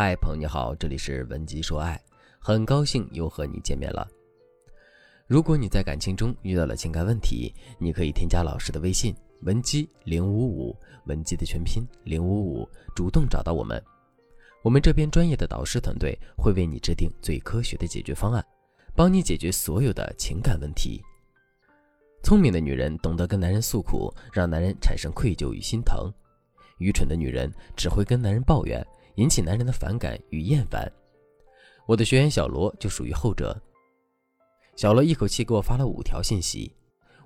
嗨，朋友你好，这里是文姬说爱，很高兴又和你见面了。如果你在感情中遇到了情感问题，你可以添加老师的微信文姬零五五，文姬的全拼零五五，主动找到我们，我们这边专业的导师团队会为你制定最科学的解决方案，帮你解决所有的情感问题。聪明的女人懂得跟男人诉苦，让男人产生愧疚与心疼；愚蠢的女人只会跟男人抱怨。引起男人的反感与厌烦，我的学员小罗就属于后者。小罗一口气给我发了五条信息，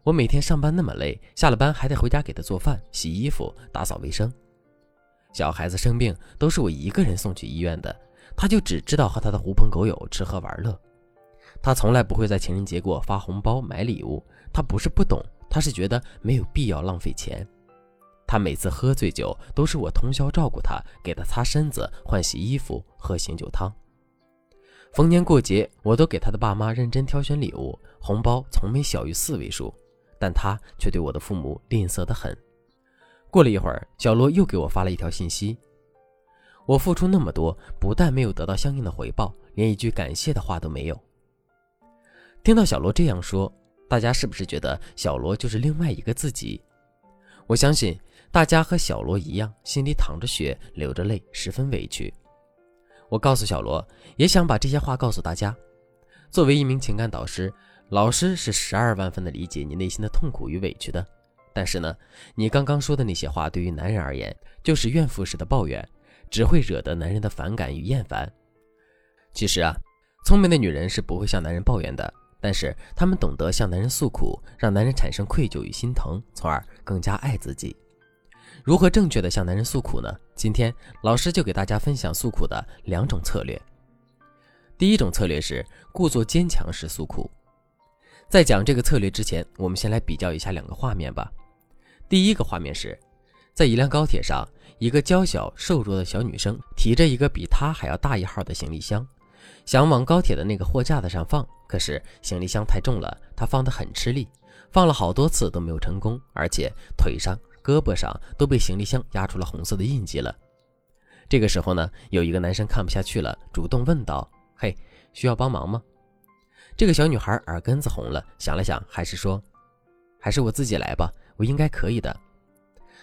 我每天上班那么累，下了班还得回家给他做饭、洗衣服、打扫卫生。小孩子生病都是我一个人送去医院的，他就只知道和他的狐朋狗友吃喝玩乐，他从来不会在情人节给我发红包买礼物。他不是不懂，他是觉得没有必要浪费钱。他每次喝醉酒，都是我通宵照顾他，给他擦身子、换洗衣服、喝醒酒汤。逢年过节，我都给他的爸妈认真挑选礼物，红包从没小于四位数，但他却对我的父母吝啬得很。过了一会儿，小罗又给我发了一条信息：我付出那么多，不但没有得到相应的回报，连一句感谢的话都没有。听到小罗这样说，大家是不是觉得小罗就是另外一个自己？我相信。大家和小罗一样，心里淌着血，流着泪，十分委屈。我告诉小罗，也想把这些话告诉大家。作为一名情感导师，老师是十二万分的理解你内心的痛苦与委屈的。但是呢，你刚刚说的那些话，对于男人而言，就是怨妇式的抱怨，只会惹得男人的反感与厌烦。其实啊，聪明的女人是不会向男人抱怨的，但是她们懂得向男人诉苦，让男人产生愧疚与心疼，从而更加爱自己。如何正确的向男人诉苦呢？今天老师就给大家分享诉苦的两种策略。第一种策略是故作坚强式诉苦。在讲这个策略之前，我们先来比较一下两个画面吧。第一个画面是在一辆高铁上，一个娇小瘦弱的小女生提着一个比她还要大一号的行李箱，想往高铁的那个货架子上放，可是行李箱太重了，她放得很吃力，放了好多次都没有成功，而且腿上。胳膊上都被行李箱压出了红色的印记了。这个时候呢，有一个男生看不下去了，主动问道：“嘿，需要帮忙吗？”这个小女孩耳根子红了，想了想，还是说：“还是我自己来吧，我应该可以的。”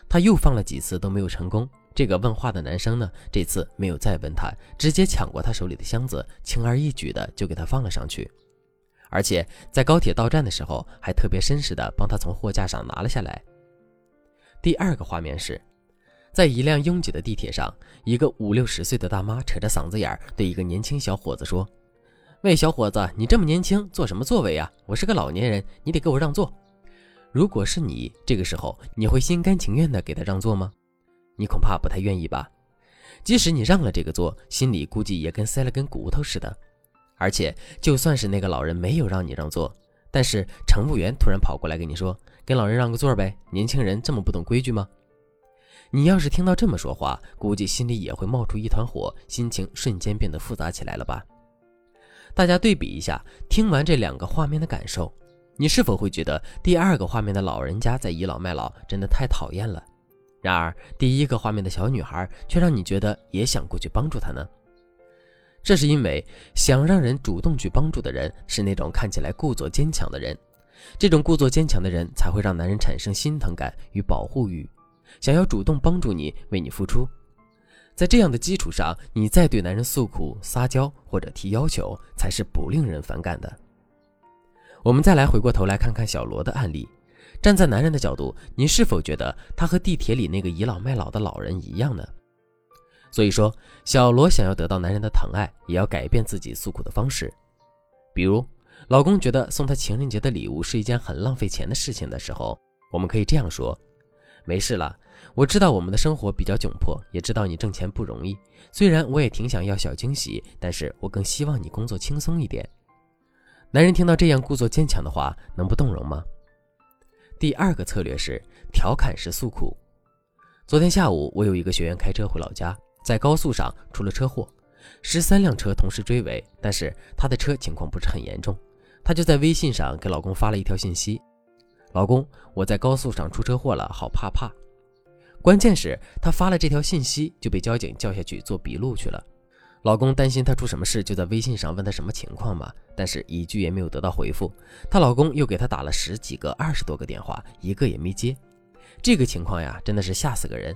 他又放了几次都没有成功。这个问话的男生呢，这次没有再问他，直接抢过他手里的箱子，轻而易举的就给他放了上去，而且在高铁到站的时候，还特别绅士的帮他从货架上拿了下来。第二个画面是，在一辆拥挤的地铁上，一个五六十岁的大妈扯着嗓子眼儿对一个年轻小伙子说：“喂，小伙子，你这么年轻，坐什么座位呀？我是个老年人，你得给我让座。”如果是你，这个时候你会心甘情愿地给他让座吗？你恐怕不太愿意吧。即使你让了这个座，心里估计也跟塞了根骨头似的。而且，就算是那个老人没有让你让座，但是乘务员突然跑过来跟你说。给老人让个座呗，年轻人这么不懂规矩吗？你要是听到这么说话，估计心里也会冒出一团火，心情瞬间变得复杂起来了吧？大家对比一下，听完这两个画面的感受，你是否会觉得第二个画面的老人家在倚老卖老真的太讨厌了？然而第一个画面的小女孩却让你觉得也想过去帮助她呢？这是因为想让人主动去帮助的人是那种看起来故作坚强的人。这种故作坚强的人才会让男人产生心疼感与保护欲，想要主动帮助你，为你付出。在这样的基础上，你再对男人诉苦、撒娇或者提要求，才是不令人反感的。我们再来回过头来看看小罗的案例，站在男人的角度，你是否觉得他和地铁里那个倚老卖老的老人一样呢？所以说，小罗想要得到男人的疼爱，也要改变自己诉苦的方式，比如。老公觉得送他情人节的礼物是一件很浪费钱的事情的时候，我们可以这样说：“没事了，我知道我们的生活比较窘迫，也知道你挣钱不容易。虽然我也挺想要小惊喜，但是我更希望你工作轻松一点。”男人听到这样故作坚强的话，能不动容吗？第二个策略是调侃式诉苦。昨天下午，我有一个学员开车回老家，在高速上出了车祸，十三辆车同时追尾，但是他的车情况不是很严重。她就在微信上给老公发了一条信息：“老公，我在高速上出车祸了，好怕怕。”关键是她发了这条信息就被交警叫下去做笔录去了。老公担心她出什么事，就在微信上问她什么情况嘛，但是一句也没有得到回复。她老公又给她打了十几个、二十多个电话，一个也没接。这个情况呀，真的是吓死个人。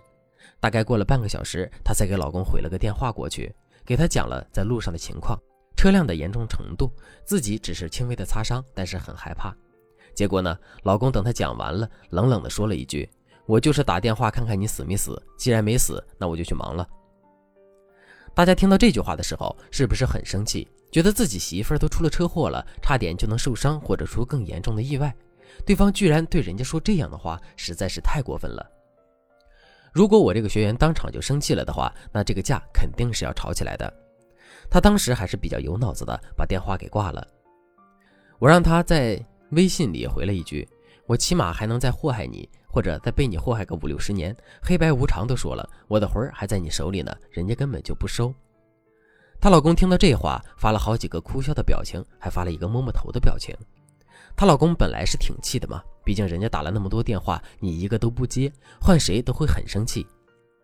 大概过了半个小时，她才给老公回了个电话过去，给他讲了在路上的情况，车辆的严重程度，自己只是轻微的擦伤，但是很害怕。结果呢，老公等她讲完了，冷冷的说了一句：“我就是打电话看看你死没死，既然没死，那我就去忙了。”大家听到这句话的时候，是不是很生气？觉得自己媳妇儿都出了车祸了，差点就能受伤或者出更严重的意外，对方居然对人家说这样的话，实在是太过分了。如果我这个学员当场就生气了的话，那这个架肯定是要吵起来的。他当时还是比较有脑子的，把电话给挂了。我让他在微信里回了一句：“我起码还能再祸害你。”或者再被你祸害个五六十年，黑白无常都说了，我的魂儿还在你手里呢，人家根本就不收。她老公听到这话，发了好几个哭笑的表情，还发了一个摸摸头的表情。她老公本来是挺气的嘛，毕竟人家打了那么多电话，你一个都不接，换谁都会很生气。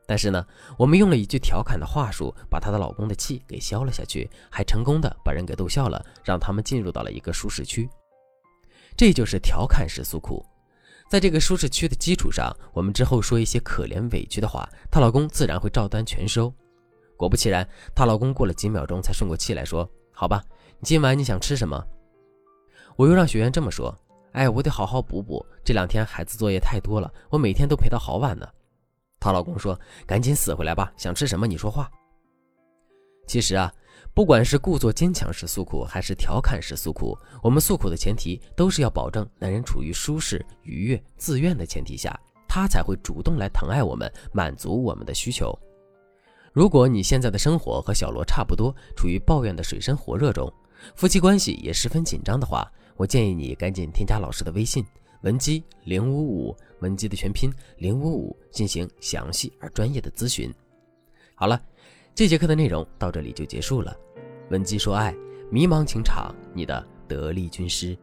但是呢，我们用了一句调侃的话术，把她的老公的气给消了下去，还成功的把人给逗笑了，让他们进入到了一个舒适区。这就是调侃式诉苦。在这个舒适区的基础上，我们之后说一些可怜委屈的话，她老公自然会照单全收。果不其然，她老公过了几秒钟才顺过气来说：“好吧，今晚你想吃什么？”我又让学员这么说：“哎，我得好好补补，这两天孩子作业太多了，我每天都陪到好晚呢。”她老公说：“赶紧死回来吧，想吃什么你说话。”其实啊。不管是故作坚强时诉苦，还是调侃时诉苦，我们诉苦的前提都是要保证男人处于舒适、愉悦、自愿的前提下，他才会主动来疼爱我们，满足我们的需求。如果你现在的生活和小罗差不多，处于抱怨的水深火热中，夫妻关系也十分紧张的话，我建议你赶紧添加老师的微信文姬零五五，文姬的全拼零五五，进行详细而专业的咨询。好了。这节课的内容到这里就结束了。文姬说爱，迷茫情场，你的得力军师。